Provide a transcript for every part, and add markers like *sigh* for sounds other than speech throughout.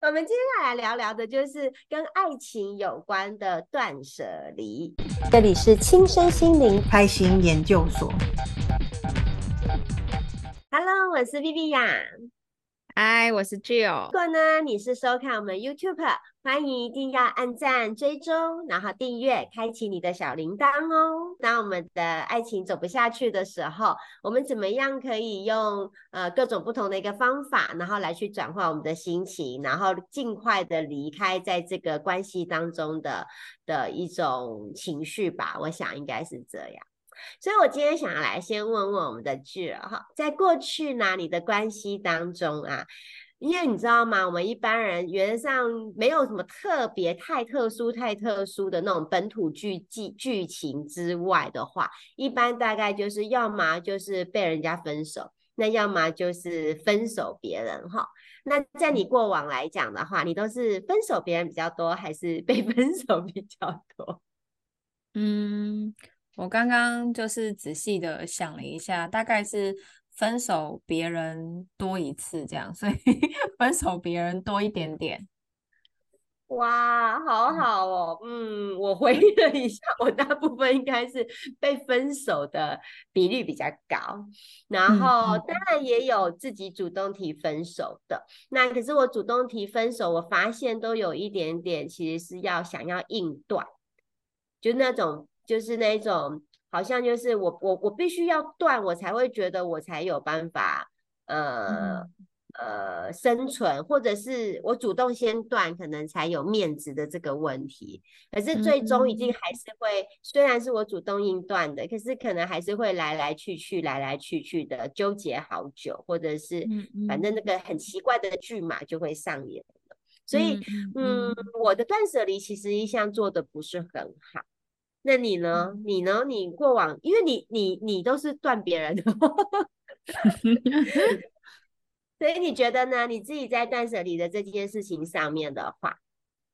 我们今天要来聊聊的就是跟爱情有关的断舍离。这里是亲身心灵开心研究所。Hello，我是 Viviya。嗨，我是 Jill。如果呢，你是收看我们 YouTube，欢迎一定要按赞、追踪，然后订阅，开启你的小铃铛哦。当我们的爱情走不下去的时候，我们怎么样可以用呃各种不同的一个方法，然后来去转换我们的心情，然后尽快的离开在这个关系当中的的一种情绪吧？我想应该是这样。所以，我今天想要来先问问我们的巨儿哈，在过去呢，你的关系当中啊，因为你知道吗？我们一般人原则上没有什么特别太特殊、太特殊的那种本土剧剧剧情之外的话，一般大概就是要么就是被人家分手，那要么就是分手别人哈。那在你过往来讲的话，你都是分手别人比较多，还是被 *laughs* 分手比较多？嗯。我刚刚就是仔细的想了一下，大概是分手别人多一次这样，所以 *laughs* 分手别人多一点点。哇，好好哦，嗯，我回忆了一下，我大部分应该是被分手的比率比较高，然后当然也有自己主动提分手的。那可是我主动提分手，我发现都有一点点，其实是要想要硬断，就那种。就是那种，好像就是我我我必须要断，我才会觉得我才有办法，呃、嗯、呃生存，或者是我主动先断，可能才有面子的这个问题。可是最终一定还是会，嗯、虽然是我主动硬断的，可是可能还是会来来去去，来来去去的纠结好久，或者是反正那个很奇怪的剧码就会上演了。所以，嗯，嗯，我的断舍离其实一向做的不是很好。那你呢？你呢？你过往，因为你你你都是断别人的，*laughs* 所以你觉得呢？你自己在断舍离的这件事情上面的话，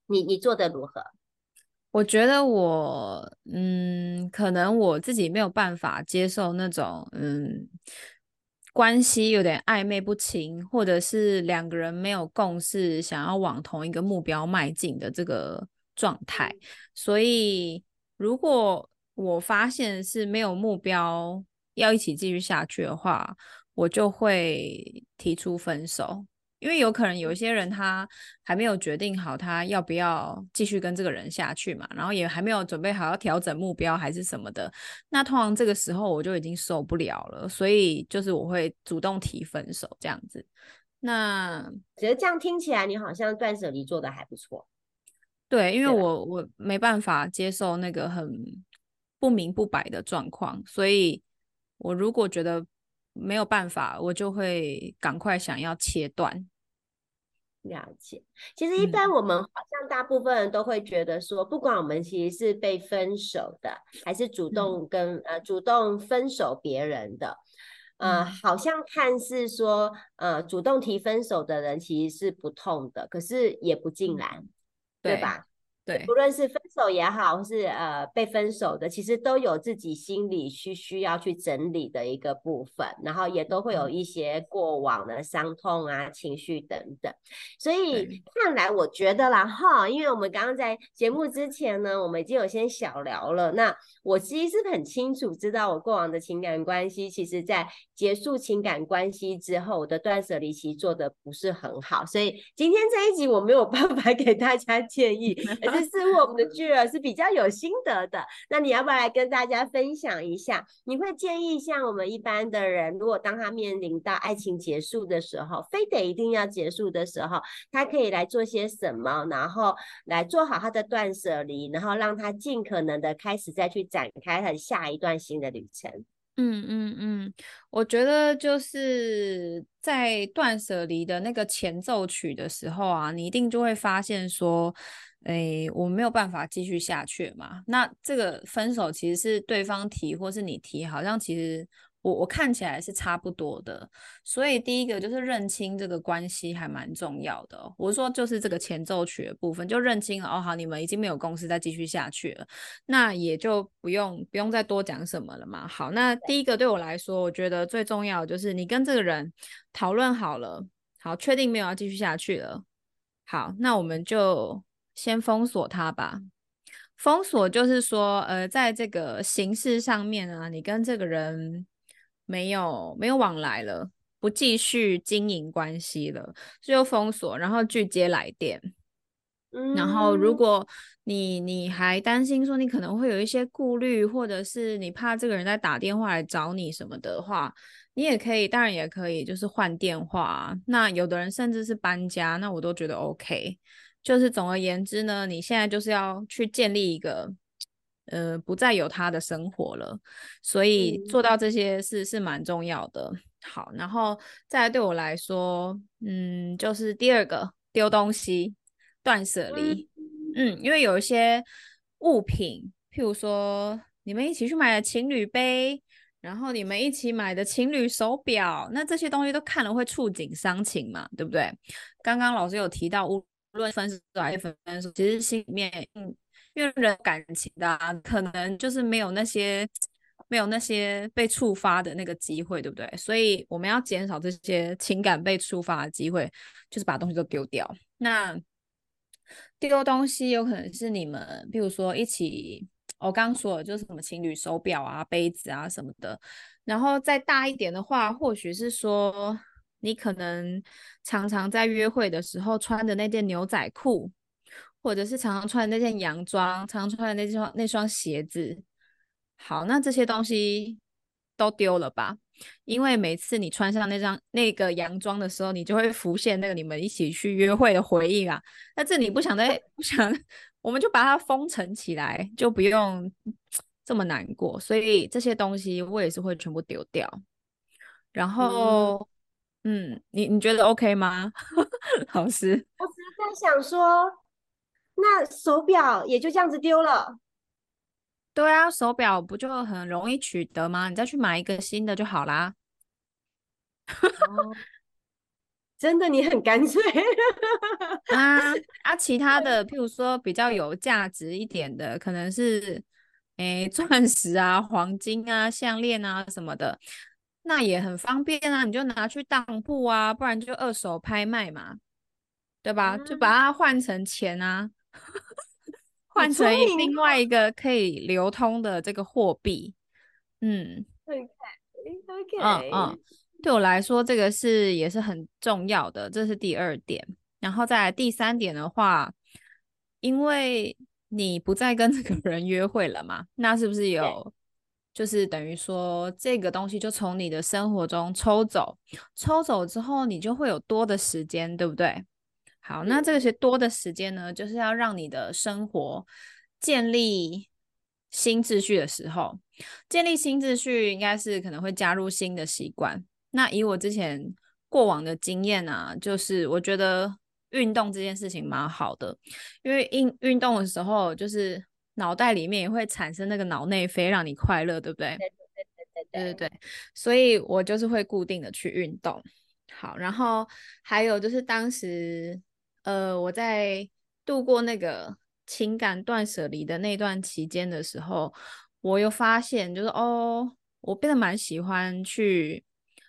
你你做得如何？我觉得我嗯，可能我自己没有办法接受那种嗯，关系有点暧昧不清，或者是两个人没有共识，想要往同一个目标迈进的这个状态，所以。如果我发现是没有目标要一起继续下去的话，我就会提出分手，因为有可能有一些人他还没有决定好他要不要继续跟这个人下去嘛，然后也还没有准备好要调整目标还是什么的，那通常这个时候我就已经受不了了，所以就是我会主动提分手这样子。那觉得这样听起来你好像断舍离做的还不错。对，因为我我没办法接受那个很不明不白的状况，所以我如果觉得没有办法，我就会赶快想要切断。了解，其实一般我们好像大部分人都会觉得说，嗯、不管我们其实是被分手的，还是主动跟、嗯、呃主动分手别人的，呃，嗯、好像看似说呃主动提分手的人其实是不痛的，可是也不尽然。嗯对吧？对，不论是分手也好，或是呃被分手的，其实都有自己心里需需要去整理的一个部分，然后也都会有一些过往的伤痛啊、情绪等等。所以看来，我觉得啦哈，因为我们刚刚在节目之前呢，我们已经有先小聊了。那我其实是很清楚知道，我过往的情感关系，其实在结束情感关系之后，我的断舍离其实做的不是很好。所以今天这一集我没有办法 *laughs* 给大家建议。*laughs* 这似乎我们的 Jill 是比较有心得的，那你要不要来跟大家分享一下？你会建议像我们一般的人，如果当他面临到爱情结束的时候，非得一定要结束的时候，他可以来做些什么，然后来做好他的断舍离，然后让他尽可能的开始再去展开他下一段新的旅程。嗯嗯嗯，我觉得就是在断舍离的那个前奏曲的时候啊，你一定就会发现说。哎，我没有办法继续下去嘛。那这个分手其实是对方提，或是你提，好像其实我我看起来是差不多的。所以第一个就是认清这个关系还蛮重要的哦。我说就是这个前奏曲的部分，就认清了哦，好，你们已经没有共识再继续下去了，那也就不用不用再多讲什么了嘛。好，那第一个对我来说，我觉得最重要就是你跟这个人讨论好了，好，确定没有要继续下去了。好，那我们就先封锁他吧。封锁就是说，呃，在这个形式上面啊，你跟这个人没有没有往来了，不继续经营关系了，就封锁，然后拒接来电。嗯，然后如果你你还担心说你可能会有一些顾虑，或者是你怕这个人在打电话来找你什么的话，你也可以，当然也可以，就是换电话。那有的人甚至是搬家，那我都觉得 OK。就是总而言之呢，你现在就是要去建立一个，呃，不再有他的生活了。所以做到这些事是蛮重要的。好，然后再来对我来说，嗯，就是第二个丢东西，断舍离。嗯，因为有一些物品，譬如说你们一起去买的情侣杯。然后你们一起买的情侣手表，那这些东西都看了会触景伤情嘛，对不对？刚刚老师有提到，无论分手还是分手，其实心里面，嗯，因为人感情的啊，可能就是没有那些没有那些被触发的那个机会，对不对？所以我们要减少这些情感被触发的机会，就是把东西都丢掉。那丢东西有可能是你们，比如说一起。我刚刚说的就是什么情侣手表啊、杯子啊什么的，然后再大一点的话，或许是说你可能常常在约会的时候穿的那件牛仔裤，或者是常常穿的那件洋装、常常穿的那双那双鞋子。好，那这些东西都丢了吧，因为每次你穿上那张那个洋装的时候，你就会浮现那个你们一起去约会的回忆啊。那这你不想再不想。我们就把它封存起来，就不用这么难过。所以这些东西我也是会全部丢掉。然后，嗯，嗯，你你觉得 OK 吗，*laughs* 老师？我只是在想说，那手表也就这样子丢了。对啊，手表不就很容易取得吗？你再去买一个新的就好啦。哦真的，你很干脆啊 *laughs* 啊！其他的，譬如说比较有价值一点的，可能是诶钻石啊、黄金啊、项链啊什么的，那也很方便啊。你就拿去当铺啊，不然就二手拍卖嘛，对吧？嗯、就把它换成钱啊，换成另外一个可以流通的这个货币。嗯，OK OK，嗯嗯。对我来说，这个是也是很重要的，这是第二点。然后再来第三点的话，因为你不再跟这个人约会了嘛，那是不是有，就是等于说这个东西就从你的生活中抽走，抽走之后你就会有多的时间，对不对？好，那这些多的时间呢，就是要让你的生活建立新秩序的时候，建立新秩序应该是可能会加入新的习惯。那以我之前过往的经验啊，就是我觉得运动这件事情蛮好的，因为运运动的时候，就是脑袋里面也会产生那个脑内啡，让你快乐，对不对？对对对，所以我就是会固定的去运动。好，然后还有就是当时呃我在度过那个情感断舍离的那段期间的时候，我又发现就是哦，我变得蛮喜欢去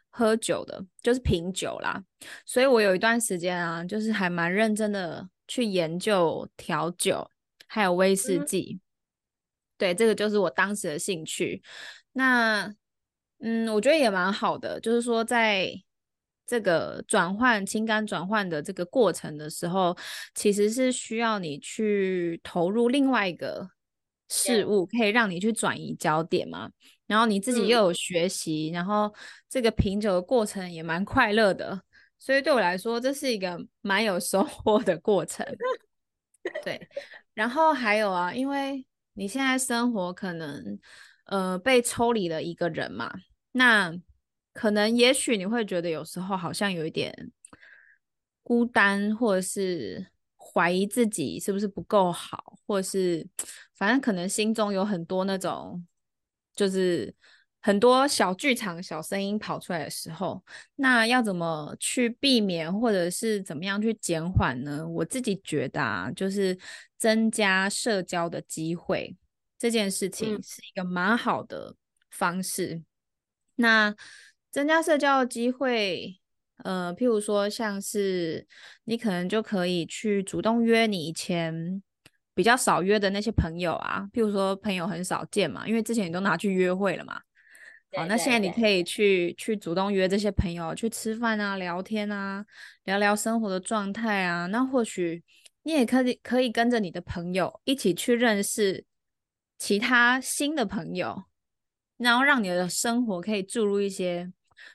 喝酒的，就是品酒啦。所以我有一段时间啊，就是还蛮认真的去研究调酒。还有威士忌。嗯。对，这个就是我当时的兴趣。那，嗯，我觉得也蛮好的，就是说在这个转换情感转换的这个过程的时候，其实是需要你去投入另外一个事物，可以让你去转移焦点嘛。然后你自己又有学习，嗯，然后这个品酒的过程也蛮快乐的，所以对我来说，这是一个蛮有收获的过程。对，然后还有啊，因为你现在生活可能呃被抽离了一个人嘛，那可能也许你会觉得有时候好像有一点孤单，或者是怀疑自己是不是不够好，或是反正可能心中有很多那种。就是很多小剧场、小声音跑出来的时候，那要怎么去避免，或者是怎么样去减缓呢？我自己觉得啊，就是增加社交的机会，这件事情是一个蛮好的方式。嗯。那增加社交的机会，呃，譬如说像是你可能就可以去主动约你以前比较少约的那些朋友啊，譬如说朋友很少见嘛，因为之前你都拿去约会了嘛。好，那现在你可以去去主动约这些朋友去吃饭啊、聊天啊、聊聊生活的状态啊。那或许你也可以可以跟着你的朋友一起去认识其他新的朋友，然后让你的生活可以注入一些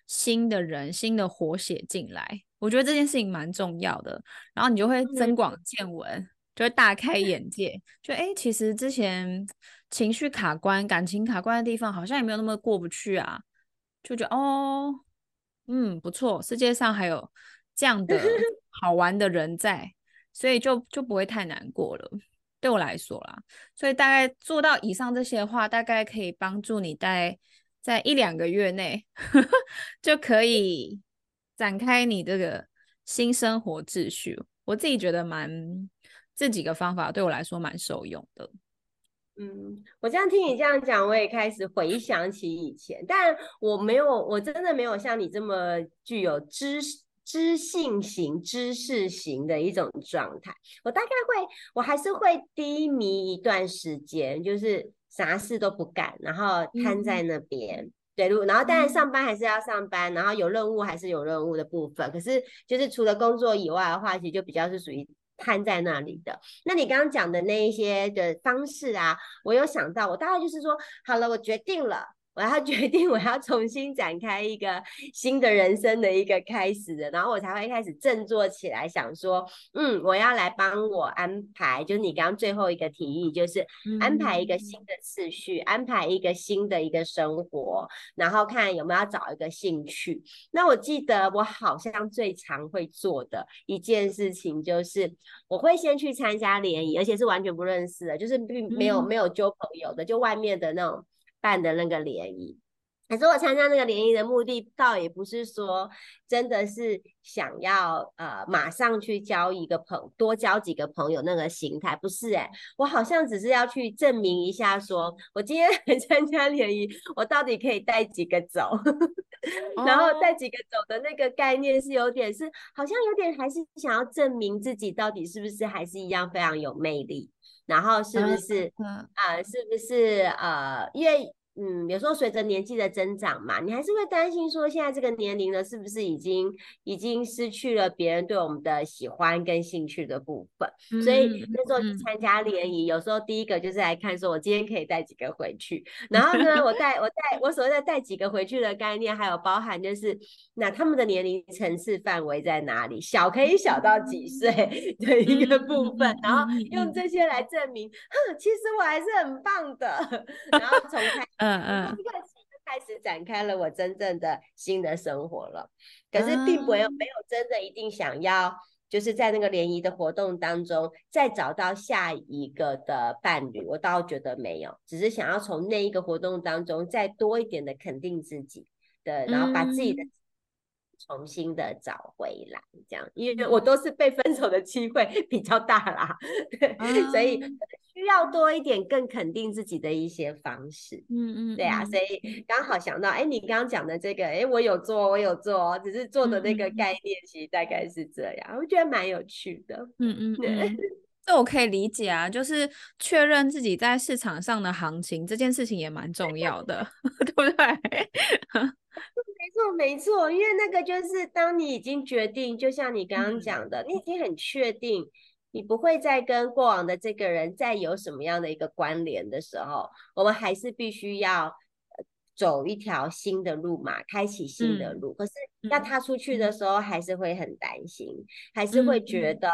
新的人、新的活血进来。我觉得这件事情蛮重要的，然后你就会增广见闻。嗯就会大开眼界，就哎，其实之前情绪卡关、感情卡关的地方，好像也没有那么过不去啊。就觉得哦，嗯，不错，世界上还有这样的 *laughs* 好玩的人在，所以就就不会太难过了。对我来说啦，所以大概做到以上这些的话，大概可以帮助你在在一两个月内 *laughs* 就可以展开你这个新生活秩序。我自己觉得蛮。这几个方法对我来说蛮受用的。嗯，我这样听你这样讲，我也开始回想起以前，但我没有，我真的没有像你这么具有知知性型、知识型的一种状态。我大概会，我还是会低迷一段时间，就是啥事都不干，然后瘫在那边。嗯、对，然后当然上班还是要上班，然后有任务还是有任务的部分。可是就是除了工作以外的话，其实就比较是属于。瘫在那里的，那你刚刚讲的那一些的方式啊，我有想到，我大概就是说，好了，我决定了。我要决定，我要重新展开一个新的人生的一个开始的，然后我才会开始振作起来，想说，嗯，我要来帮我安排，就是你刚刚最后一个提议，就是安排一个新的次序，嗯、安排一个新的一个生活，然后看有没有要找一个兴趣。那我记得我好像最常会做的一件事情，就是我会先去参加联谊，而且是完全不认识的，就是并没有、嗯、没有交朋友的，就外面的那种。办的那个联谊，可是我参加那个联谊的目的，倒也不是说真的是想要呃马上去交一个朋，多交几个朋友那个心态，不是哎、欸，我好像只是要去证明一下说，说我今天来参加联谊，我到底可以带几个走，*laughs* 然后带几个走的那个概念是有点是，好像有点还是想要证明自己到底是不是还是一样非常有魅力。然后是不是啊、呃？是不是呃？因为嗯，有时候随着年纪的增长嘛，你还是会担心说，现在这个年龄呢，是不是已经已经失去了别人对我们的喜欢跟兴趣的部分？嗯、所以那时候去参加联谊，有时候第一个就是来看，说我今天可以带几个回去。*laughs* 然后呢，我带我带我所谓的带几个回去的概念，还有包含就是那他们的年龄层次范围在哪里？小可以小到几岁的一个部分，然后用这些来证明，哼，其实我还是很棒的。*laughs* 然后从开 *laughs* 嗯嗯，一开始就开始展开了我真正的新的生活了，可是并没有没有真的一定想要，就是在那个联谊的活动当中再找到下一个的伴侣，我倒觉得没有，只是想要从那一个活动当中再多一点的肯定自己的，然后把自己的重新的找回来，这样，因为我都是被分手的机会 *laughs* 比较大啦，对，所以。需要多一点更肯定自己的一些方式，嗯嗯，对啊，所以刚好想到，哎，你刚刚讲的这个，哎，我有做，我有做，只是做的那个概念其实大概是这样，嗯、我觉得蛮有趣的，嗯嗯，对，这我可以理解啊，就是确认自己在市场上的行情这件事情也蛮重要的，*laughs* 对不对？没错没错，因为那个就是当你已经决定，就像你刚刚讲的，嗯、你已经很确定。你不会再跟过往的这个人再有什么样的一个关联的时候，我们还是必须要走一条新的路嘛，开启新的路。嗯、可是要踏出去的时候，还是会很担心，嗯、还是会觉得，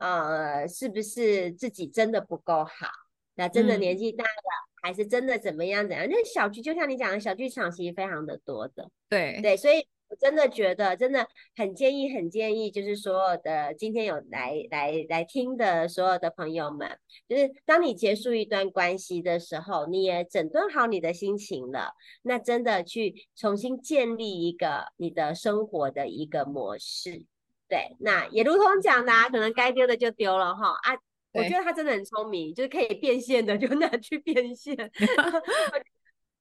嗯、呃，是不是自己真的不够好？那真的年纪大了，嗯、还是真的怎么样怎样？那小剧就像你讲的小剧场，其实非常的多的。对对，所以。我真的觉得，真的很建议，很建议，就是所有的今天有来来来听的所有的朋友们，就是当你结束一段关系的时候，你也整顿好你的心情了，那真的去重新建立一个你的生活的一个模式。对，那也如同讲的，啊，可能该丢的就丢了哈啊，我觉得他真的很聪明，就是可以变现的 *laughs* 就拿去变现。*laughs*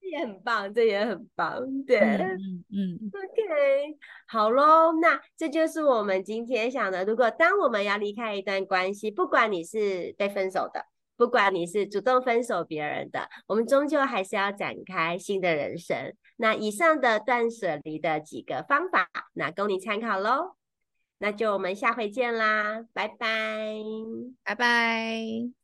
也很棒，这也很棒，对，嗯嗯，OK，好喽，那这就是我们今天想的。如果当我们要离开一段关系，不管你是被分手的，不管你是主动分手别人的，我们终究还是要展开新的人生。那以上的断舍离的几个方法，那供你参考喽。那就我们下回见啦，拜拜，拜拜。